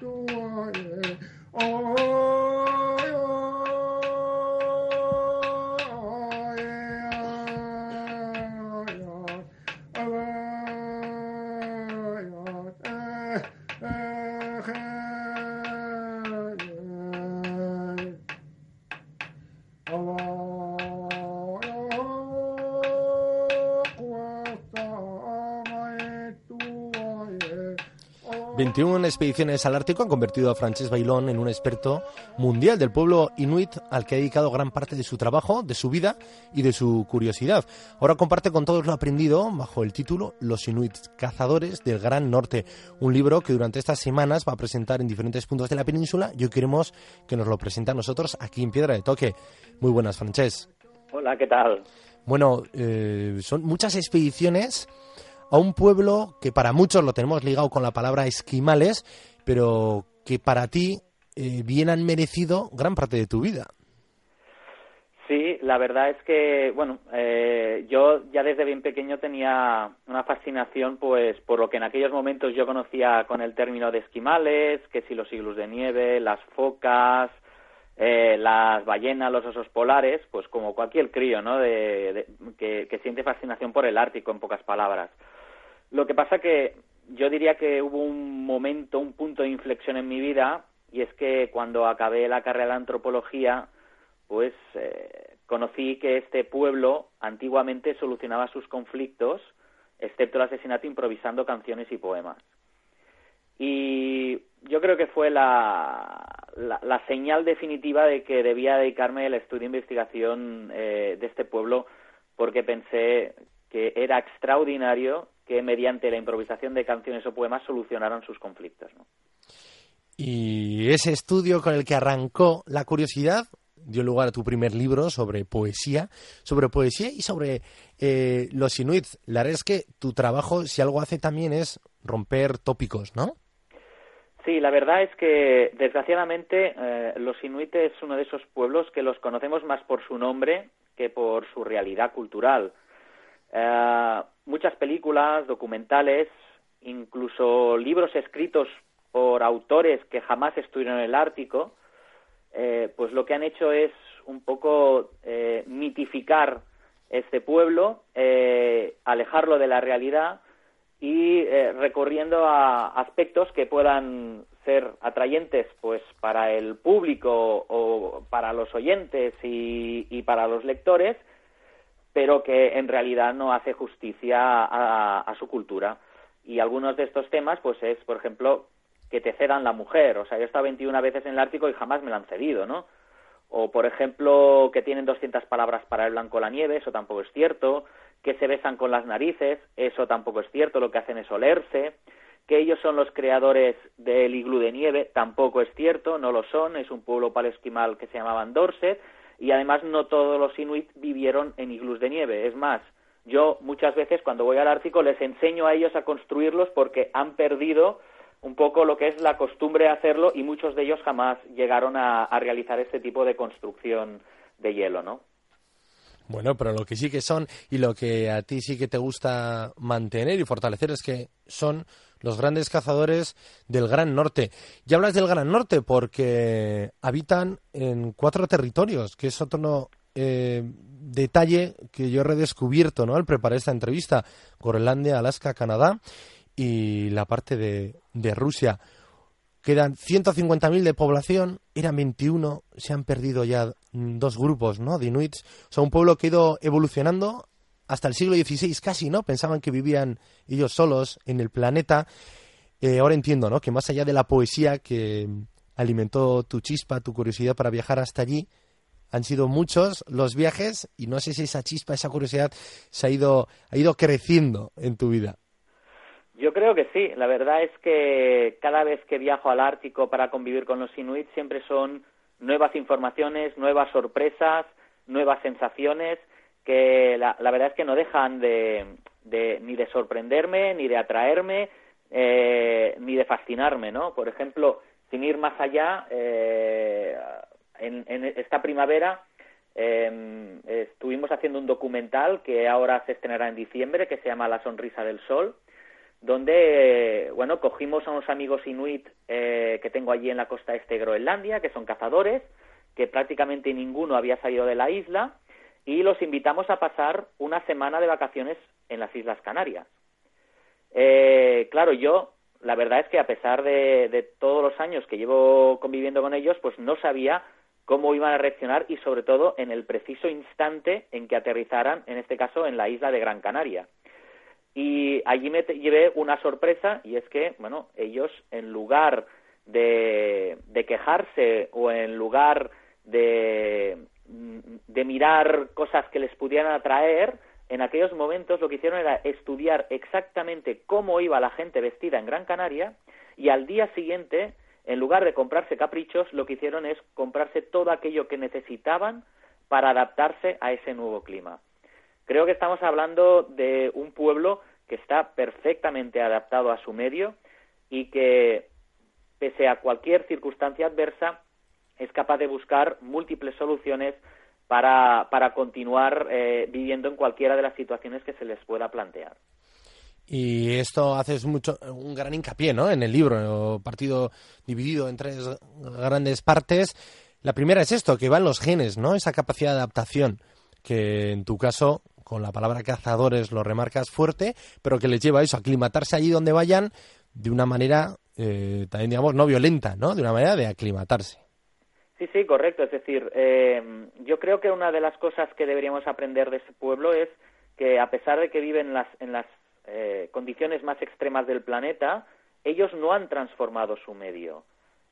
door. Oh, en expediciones al Ártico han convertido a Francesc Bailón en un experto mundial del pueblo inuit al que ha dedicado gran parte de su trabajo, de su vida y de su curiosidad. Ahora comparte con todos lo aprendido bajo el título Los Inuit Cazadores del Gran Norte, un libro que durante estas semanas va a presentar en diferentes puntos de la península y hoy queremos que nos lo presente a nosotros aquí en Piedra de Toque. Muy buenas, Francesc. Hola, ¿qué tal? Bueno, eh, son muchas expediciones a un pueblo que para muchos lo tenemos ligado con la palabra esquimales, pero que para ti eh, bien han merecido gran parte de tu vida. Sí, la verdad es que, bueno, eh, yo ya desde bien pequeño tenía una fascinación, pues, por lo que en aquellos momentos yo conocía con el término de esquimales, que si los iglus de nieve, las focas, eh, las ballenas, los osos polares, pues como cualquier crío, ¿no? de, que, que, siente fascinación por el Ártico, en pocas palabras. Lo que pasa que yo diría que hubo un momento, un punto de inflexión en mi vida, y es que cuando acabé la carrera de antropología, pues eh, conocí que este pueblo antiguamente solucionaba sus conflictos, excepto el asesinato, improvisando canciones y poemas. Y yo creo que fue la, la, señal definitiva de que debía dedicarme al estudio e investigación eh, de este pueblo, porque pensé que era extraordinario que mediante la improvisación de canciones o poemas solucionaron sus conflictos. Y ese estudio con el que arrancó la curiosidad dio lugar a tu primer libro sobre poesía, sobre poesía y sobre eh, los inuits. La verdad es que tu trabajo, si algo hace también, es romper tópicos, ¿no? Sí, la verdad es que desgraciadamente eh, los inuits es uno de esos pueblos que los conocemos más por su nombre que por su realidad cultural. Eh, muchas películas, documentales, incluso libros escritos por autores que jamás estuvieron en el Ártico, eh, pues lo que han hecho es un poco eh, mitificar este pueblo, eh, alejarlo de la realidad y recorriendo a aspectos que puedan ser atrayentes pues para el público o para los oyentes y para los lectores pero que en realidad no hace justicia a, su cultura. Y algunos de estos temas, pues es, por ejemplo, que te cedan la mujer. O sea, yo he estado 21 veces en el Ártico y jamás me la han cedido, ¿no? O, por ejemplo, que tienen 200 palabras para el blanco la nieve, eso tampoco es cierto. Que se besan con las narices, eso tampoco es cierto, lo que hacen es olerse. Que ellos son los creadores del iglú de nieve, tampoco es cierto, no lo son, es un pueblo palesquimal que se llamaban Dorset y además no todos los inuit vivieron en iglús de nieve. Es más, yo muchas veces cuando voy al Ártico les enseño a ellos a construirlos porque han perdido un poco lo que es la costumbre de hacerlo y muchos de ellos jamás llegaron a, a realizar este tipo de construcción de hielo, ¿no? Bueno, pero lo que sí que son y lo que a ti sí que te gusta mantener y fortalecer es que son los grandes cazadores del Gran Norte. Ya hablas del Gran Norte porque habitan en cuatro territorios, que es otro eh, detalle que yo he redescubierto ¿no? al preparar esta entrevista. Groenlandia, Alaska, Canadá y la parte de, de Rusia. Quedan 150.000 de población, eran 21, se han perdido ya dos grupos ¿no? de inuits. O sea, un pueblo que ha ido evolucionando hasta el siglo XVI casi, ¿no? Pensaban que vivían ellos solos en el planeta. Eh, ahora entiendo, ¿no? Que más allá de la poesía que alimentó tu chispa, tu curiosidad para viajar hasta allí, han sido muchos los viajes y no sé si esa chispa, esa curiosidad se ha ido, ha ido creciendo en tu vida. Yo creo que sí. La verdad es que cada vez que viajo al Ártico para convivir con los inuit siempre son nuevas informaciones, nuevas sorpresas, nuevas sensaciones que la, verdad es que no dejan de, ni de sorprenderme, ni de atraerme, eh, ni de fascinarme, ¿no? Por ejemplo, sin ir más allá, eh, en, esta primavera em, estuvimos haciendo un documental que ahora se estrenará en diciembre, que se llama La sonrisa del sol, donde, bueno, cogimos a unos amigos inuit eh, que tengo allí en la costa este de Groenlandia, que son cazadores, que prácticamente ninguno había salido de la isla, y los invitamos a pasar una semana de vacaciones en las Islas Canarias. Eh, claro, yo, la verdad es que a pesar de, de, todos los años que llevo conviviendo con ellos, pues no sabía cómo iban a reaccionar y sobre todo en el preciso instante en que aterrizaran, en este caso, en la isla de Gran Canaria. Y allí me llevé una sorpresa y es que, bueno, ellos en lugar de, quejarse o en lugar de, de mirar cosas que les pudieran atraer, en aquellos momentos lo que hicieron era estudiar exactamente cómo iba la gente vestida en Gran Canaria y al día siguiente, en lugar de comprarse caprichos, lo que hicieron es comprarse todo aquello que necesitaban para adaptarse a ese nuevo clima. Creo que estamos hablando de un pueblo que está perfectamente adaptado a su medio y que, pese a cualquier circunstancia adversa, es capaz de buscar múltiples soluciones para, para continuar eh, viviendo en cualquiera de las situaciones que se les pueda plantear. Y esto haces mucho, un gran hincapié, ¿no? En el libro, partido dividido en tres grandes partes. La primera es esto, que van los genes, ¿no? Esa capacidad de adaptación, que en tu caso con la palabra cazadores lo remarcas fuerte, pero que les lleva a eso, a aclimatarse allí donde vayan de una manera, eh, también digamos, no violenta, ¿no? De una manera de aclimatarse. Sí, sí, correcto. Es decir, eh, yo creo que una de las cosas que deberíamos aprender de ese pueblo es que a pesar de que viven en las, en las eh, condiciones más extremas del planeta, ellos no han transformado su medio.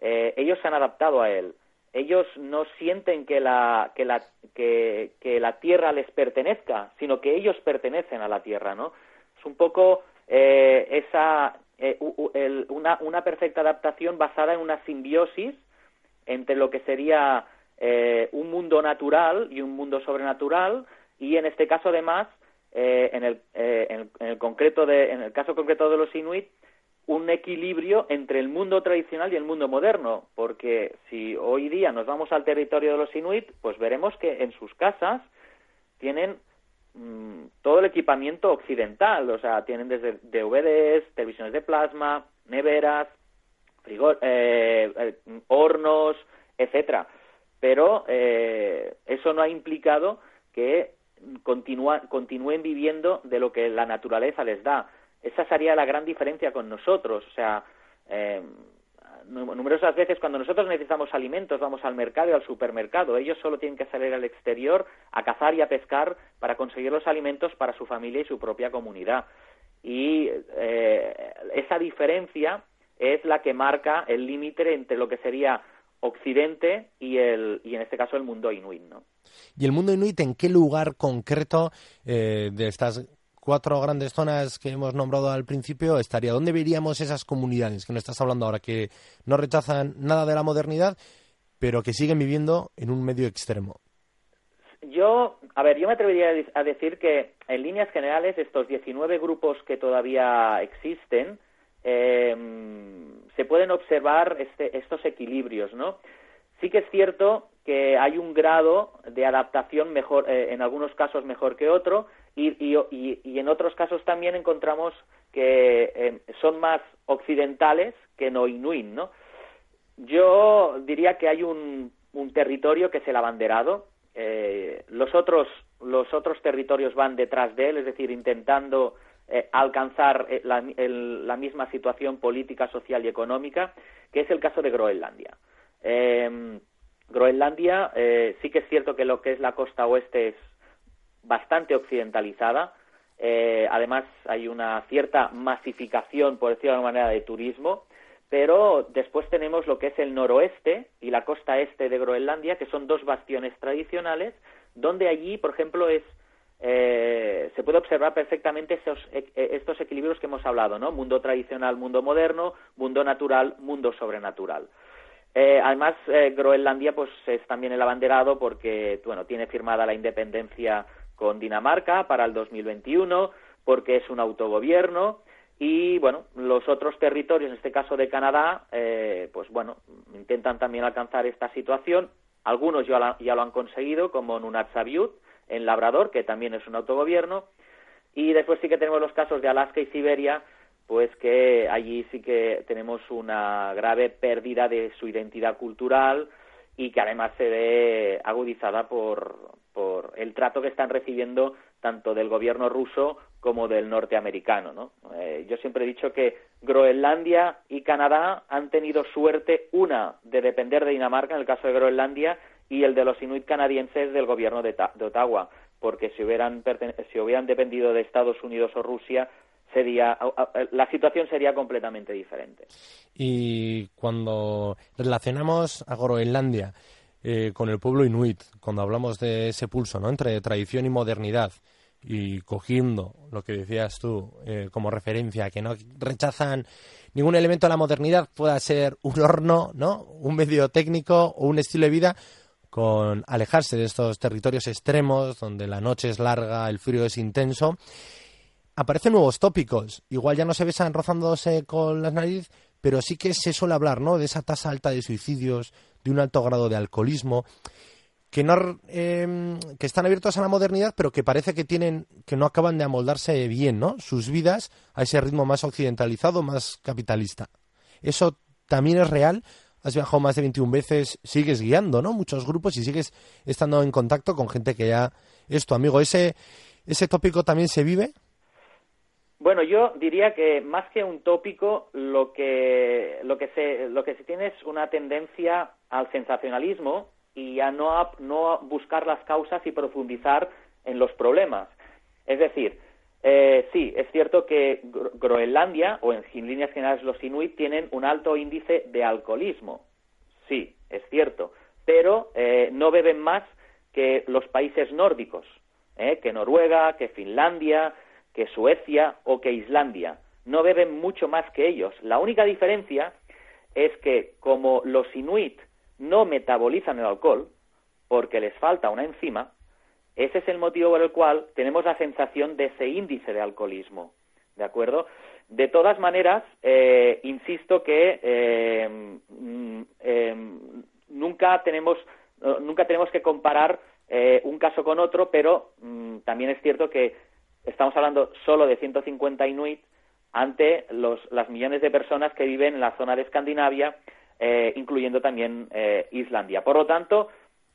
ellos se han adaptado a él ellos no sienten que la, que la, que, la tierra les pertenezca, sino que ellos pertenecen a la tierra, ¿no? Es un poco eh, esa, eh, una, una perfecta adaptación basada en una simbiosis entre lo que sería eh, un mundo natural y un mundo sobrenatural y en este caso además en el, en, el concreto de, en el caso concreto de los inuit un equilibrio entre el mundo tradicional y el mundo moderno, porque si hoy día nos vamos al territorio de los inuit, pues veremos que en sus casas tienen mm, todo el equipamiento occidental, o sea, tienen desde DVDs, televisiones de plasma, neveras, frigor, eh, eh, hornos, etcétera. Pero eh, eso no ha implicado que continúen viviendo de lo que la naturaleza les da esa sería la gran diferencia con nosotros. O sea, eh, numerosas veces cuando nosotros necesitamos alimentos vamos al mercado y al supermercado. Ellos solo tienen que salir al exterior a cazar y a pescar para conseguir los alimentos para su familia y su propia comunidad. Y eh, esa diferencia es la que marca el límite entre lo que sería Occidente y, el, y en este caso el mundo inuit. ¿no? ¿Y el mundo inuit en qué lugar concreto eh, de estas cuatro grandes zonas que hemos nombrado al principio estaría. ¿Dónde veríamos esas comunidades que nos estás hablando ahora, que no rechazan nada de la modernidad, pero que siguen viviendo en un medio extremo? Yo, a ver, yo me atrevería a decir que en líneas generales estos 19 grupos que todavía existen em, se pueden observar este, estos equilibrios, ¿no? Sí que es cierto que hay un grado de adaptación mejor, eh, en algunos casos mejor que otro, y, y, en otros casos también encontramos que eh, son más occidentales que no inuit, ¿no? Yo diría que hay un, territorio que es el abanderado. Eh, los otros los otros territorios van detrás de él, es decir, intentando eh, alcanzar la, la, misma situación política, social y económica, que es el caso de Groenlandia. Groenlandia sí que es cierto que lo que es la costa oeste es bastante occidentalizada. Eh, además, hay una cierta masificación, por decirlo de alguna manera, de turismo. Pero después tenemos lo que es el noroeste y la costa este de Groenlandia, que son dos bastiones tradicionales, donde allí, por ejemplo, es eh, se puede observar perfectamente e, e, estos equilibrios que hemos hablado, ¿no? Mundo tradicional, mundo moderno, mundo natural, mundo sobrenatural. Eh, además, eh, Groenlandia pues es también el abanderado porque bueno tiene firmada la independencia con Dinamarca para el 2021, porque es un autogobierno y bueno los otros territorios, en este caso de Canadá, pues bueno intentan también alcanzar esta situación. Algunos ya, ya lo han conseguido, como Nunatsiavut, en Labrador, que también es un autogobierno, y después sí que tenemos los casos de Alaska y Siberia, pues que allí sí que tenemos una grave pérdida de su identidad cultural y que además se ve agudizada por, por el trato que están recibiendo tanto del gobierno ruso como del norteamericano. ¿no? Eh, yo siempre he dicho que Groenlandia y Canadá han tenido suerte, una, de depender de Dinamarca, en el caso de Groenlandia, y el de los inuit canadienses del gobierno de, Ottawa, porque si hubieran, si hubieran dependido de Estados Unidos o Rusia, sería la situación sería completamente diferente. Y cuando relacionamos a Groenlandia eh, con el pueblo inuit, cuando hablamos de ese pulso ¿no? entre tradición y modernidad, y cogiendo lo que decías tú eh, como referencia, que no rechazan ningún elemento de la modernidad, pueda ser un horno, ¿no? un medio técnico o un estilo de vida, con alejarse de estos territorios extremos donde la noche es larga, el frío es intenso. Aparecen nuevos tópicos. Igual ya no se besan rozándose con las narices, pero sí que se suele hablar, ¿no? De esa tasa alta de suicidios, de un alto grado de alcoholismo, que no em, que están abiertos a la modernidad, pero que parece que tienen que no acaban de amoldarse bien, ¿no? Sus vidas a ese ritmo más occidentalizado, más capitalista. Eso también es real has viajado más de 21 veces, sigues guiando, ¿no? Muchos grupos y sigues estando en contacto con gente que ya es tu amigo. ¿Ese, ese tópico también se vive? Bueno, yo diría que más que un tópico, lo que, lo que, se, lo que se tiene es una tendencia al sensacionalismo y a no, a no buscar las causas y profundizar en los problemas. Es decir, eh, sí, es cierto que Groenlandia, o en, líneas generales los Inuit, tienen un alto índice de alcoholismo. Sí, es cierto. Pero eh, no beben más que los países nórdicos, eh, que Noruega, que Finlandia, que Suecia o que Islandia. No beben mucho más que ellos. La única diferencia es que como los Inuit no metabolizan el alcohol, porque les falta una enzima, ese es el motivo por el cual tenemos la sensación de ese índice de alcoholismo. ¿De acuerdo? De todas maneras, eh, insisto que eh, mm, eh, nunca, tenemos, nunca tenemos que comparar un caso con otro, pero mm, también es cierto que estamos hablando solo de 150 inuit ante los, las millones de personas que viven en la zona de Escandinavia, incluyendo también Islandia. Por lo tanto,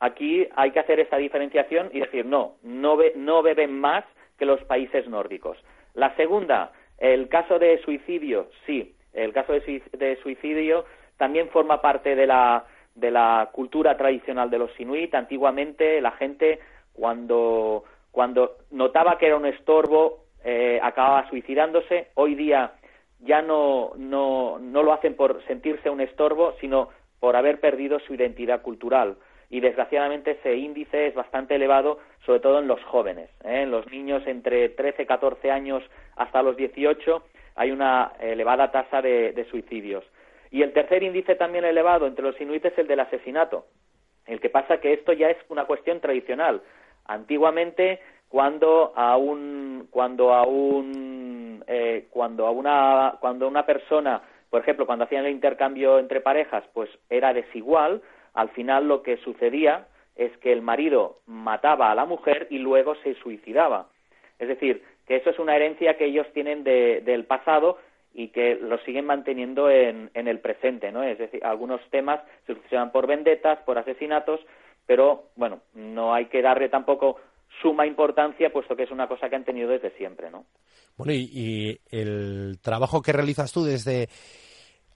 Aquí hay que hacer esta diferenciación y decir, no, no, beben más que los países nórdicos. La segunda, el caso de suicidio, sí, el caso de suicidio también forma parte de la, de la cultura tradicional de los inuit. Antiguamente la gente cuando, cuando notaba que era un estorbo eh, acababa suicidándose. Hoy día ya no, no, no lo hacen por sentirse un estorbo, sino por haber perdido su identidad cultural y desgraciadamente ese índice es bastante elevado, sobre todo en los jóvenes. ¿eh? En los niños entre 13 y 14 años hasta los 18 hay una elevada tasa de, suicidios. Y el tercer índice también elevado entre los inuites es el del asesinato. El que pasa que esto ya es una cuestión tradicional. Antiguamente, cuando a un, cuando a un, eh, cuando a una, cuando una persona, por ejemplo, cuando hacían el intercambio entre parejas, pues era desigual, al final lo que sucedía es que el marido mataba a la mujer y luego se suicidaba. Es decir, que eso es una herencia que ellos tienen del pasado y que lo siguen manteniendo en, el presente, ¿no? Es decir, algunos temas se por vendetas, por asesinatos, pero bueno, no hay que darle tampoco suma importancia, puesto que es una cosa que han tenido desde siempre, ¿no? Bueno, y, el trabajo que realizas tú desde,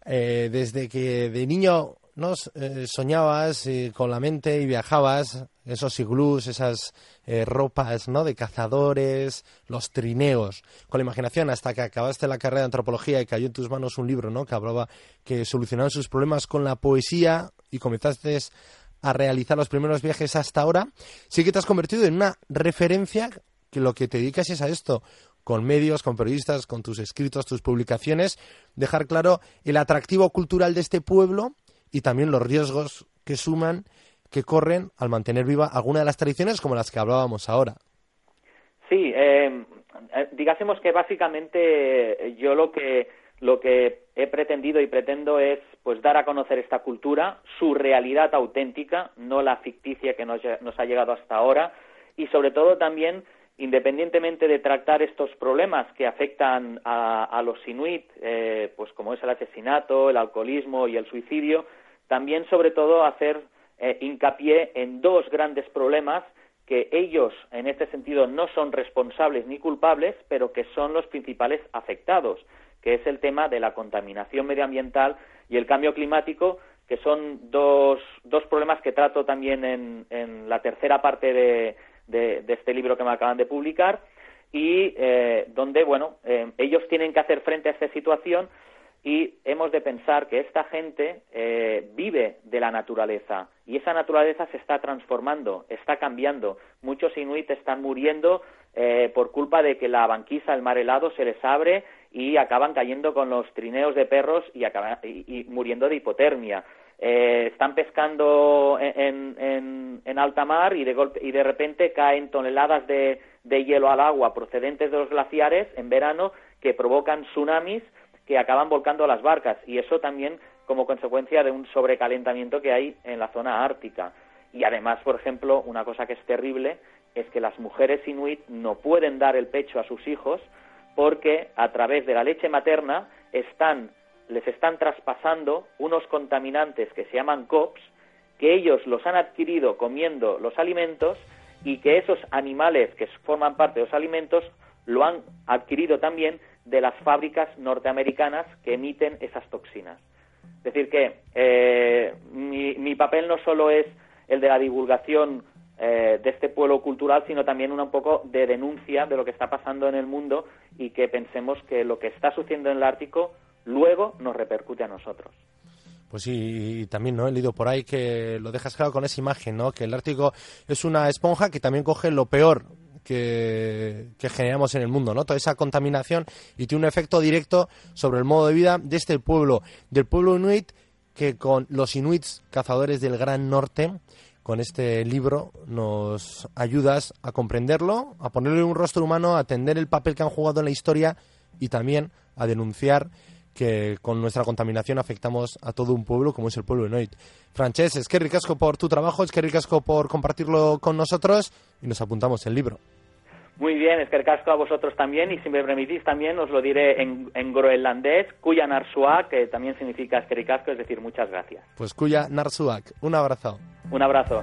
eh, desde que de niño ¿no? Eh, soñabas eh, con la mente y viajabas, esos iglús, esas eh, ropas ¿no? de cazadores, los trineos, con la imaginación hasta que acabaste la carrera de antropología y cayó en tus manos un libro ¿no? que hablaba que solucionaban sus problemas con la poesía y comenzaste a realizar los primeros viajes hasta ahora, sí que te has convertido en una referencia que lo que te dedicas es a esto, con medios, con periodistas, con tus escritos, tus publicaciones, dejar claro el atractivo cultural de este pueblo y también los riesgos que suman, que corren al mantener viva alguna de las tradiciones como las que hablábamos ahora. Sí, eh, eh digásemos que básicamente yo lo que lo que he pretendido y pretendo es pues dar a conocer esta cultura, su realidad auténtica, no la ficticia que nos, nos ha llegado hasta ahora, y sobre todo también independientemente de tratar estos problemas que afectan a, los inuit, eh, pues como es el asesinato, el alcoholismo y el suicidio, también sobre todo hacer eh, hincapié en dos grandes problemas que ellos en este sentido no son responsables ni culpables, pero que son los principales afectados, que es el tema de la contaminación medioambiental y el cambio climático, que son dos, dos problemas que trato también en la tercera parte de, de, este libro que me acaban de publicar y eh, donde, bueno, eh, ellos tienen que hacer frente a esta situación y hemos de pensar que esta gente eh, vive de la naturaleza y esa naturaleza se está transformando, está cambiando. Muchos inuit están muriendo por culpa de que la banquisa, el mar helado, se les abre y acaban cayendo con los trineos de perros y, acaban, y muriendo de hipotermia. Eh, están pescando en, en, alta mar y de, golpe, y de repente caen toneladas de, de hielo al agua procedentes de los glaciares en verano que provocan tsunamis que acaban volcando las barcas y eso también como consecuencia de un sobrecalentamiento que hay en la zona ártica. Y además, por ejemplo, una cosa que es terrible es que las mujeres inuit no pueden dar el pecho a sus hijos porque a través de la leche materna están les están traspasando unos contaminantes que se llaman COPS, que ellos los han adquirido comiendo los alimentos y que esos animales que forman parte de los alimentos lo han adquirido también de las fábricas norteamericanas que emiten esas toxinas. Es decir, que eh, mi, papel no solo es el de la divulgación eh, de este pueblo cultural, sino también un poco de denuncia de lo que está pasando en el mundo y que pensemos que lo que está sucediendo en el Ártico luego nos repercute a nosotros. Pues sí, y también no he leído por ahí que lo dejas claro con esa imagen, ¿no? Que el Ártico es una esponja que también coge lo peor que, generamos en el mundo, ¿no? Toda esa contaminación y tiene un efecto directo sobre el modo de vida de este pueblo, del pueblo inuit, que con los inuits cazadores del Gran Norte, con este libro nos ayudas a comprenderlo, a ponerle un rostro humano, a atender el papel que han jugado en la historia y también a denunciar que con nuestra contaminación afectamos a todo un pueblo como es el pueblo de Noit. Frances, es que ricasco por tu trabajo, es que ricasco por compartirlo con nosotros y nos apuntamos el libro. Muy bien, es que a vosotros también y si me permitís también os lo diré en, en groenlandés, Kuya Narsuak, que también significa es que ricasco, es decir, muchas gracias. Pues Kuya Narsuak, un abrazo. Un abrazo.